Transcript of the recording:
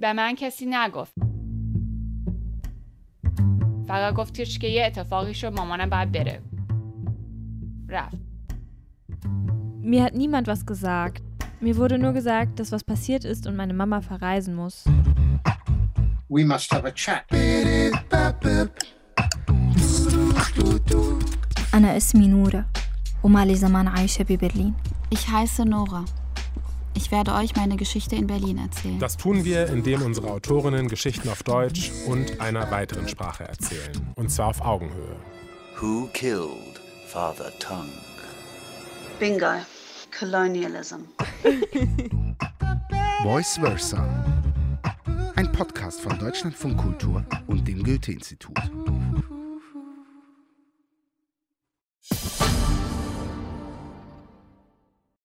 به من کسی نگفت فقط گفتش که یه اتفاقی شد مامانم باید بره رفت Mir hat niemand was gesagt. Mir wurde nur gesagt, dass was passiert ist und meine Mama verreisen muss. We must have a chat. أنا اسمي نورة وما لي زمان عايشة ببرلين Ich heiße Nora. ich werde euch meine Geschichte in Berlin erzählen. Das tun wir, indem unsere Autorinnen Geschichten auf Deutsch und einer weiteren Sprache erzählen. Und zwar auf Augenhöhe. Who killed Father Tongue? Bingo. Colonialism. Voice Versa. Ein Podcast von Deutschlandfunk Kultur und dem Goethe-Institut.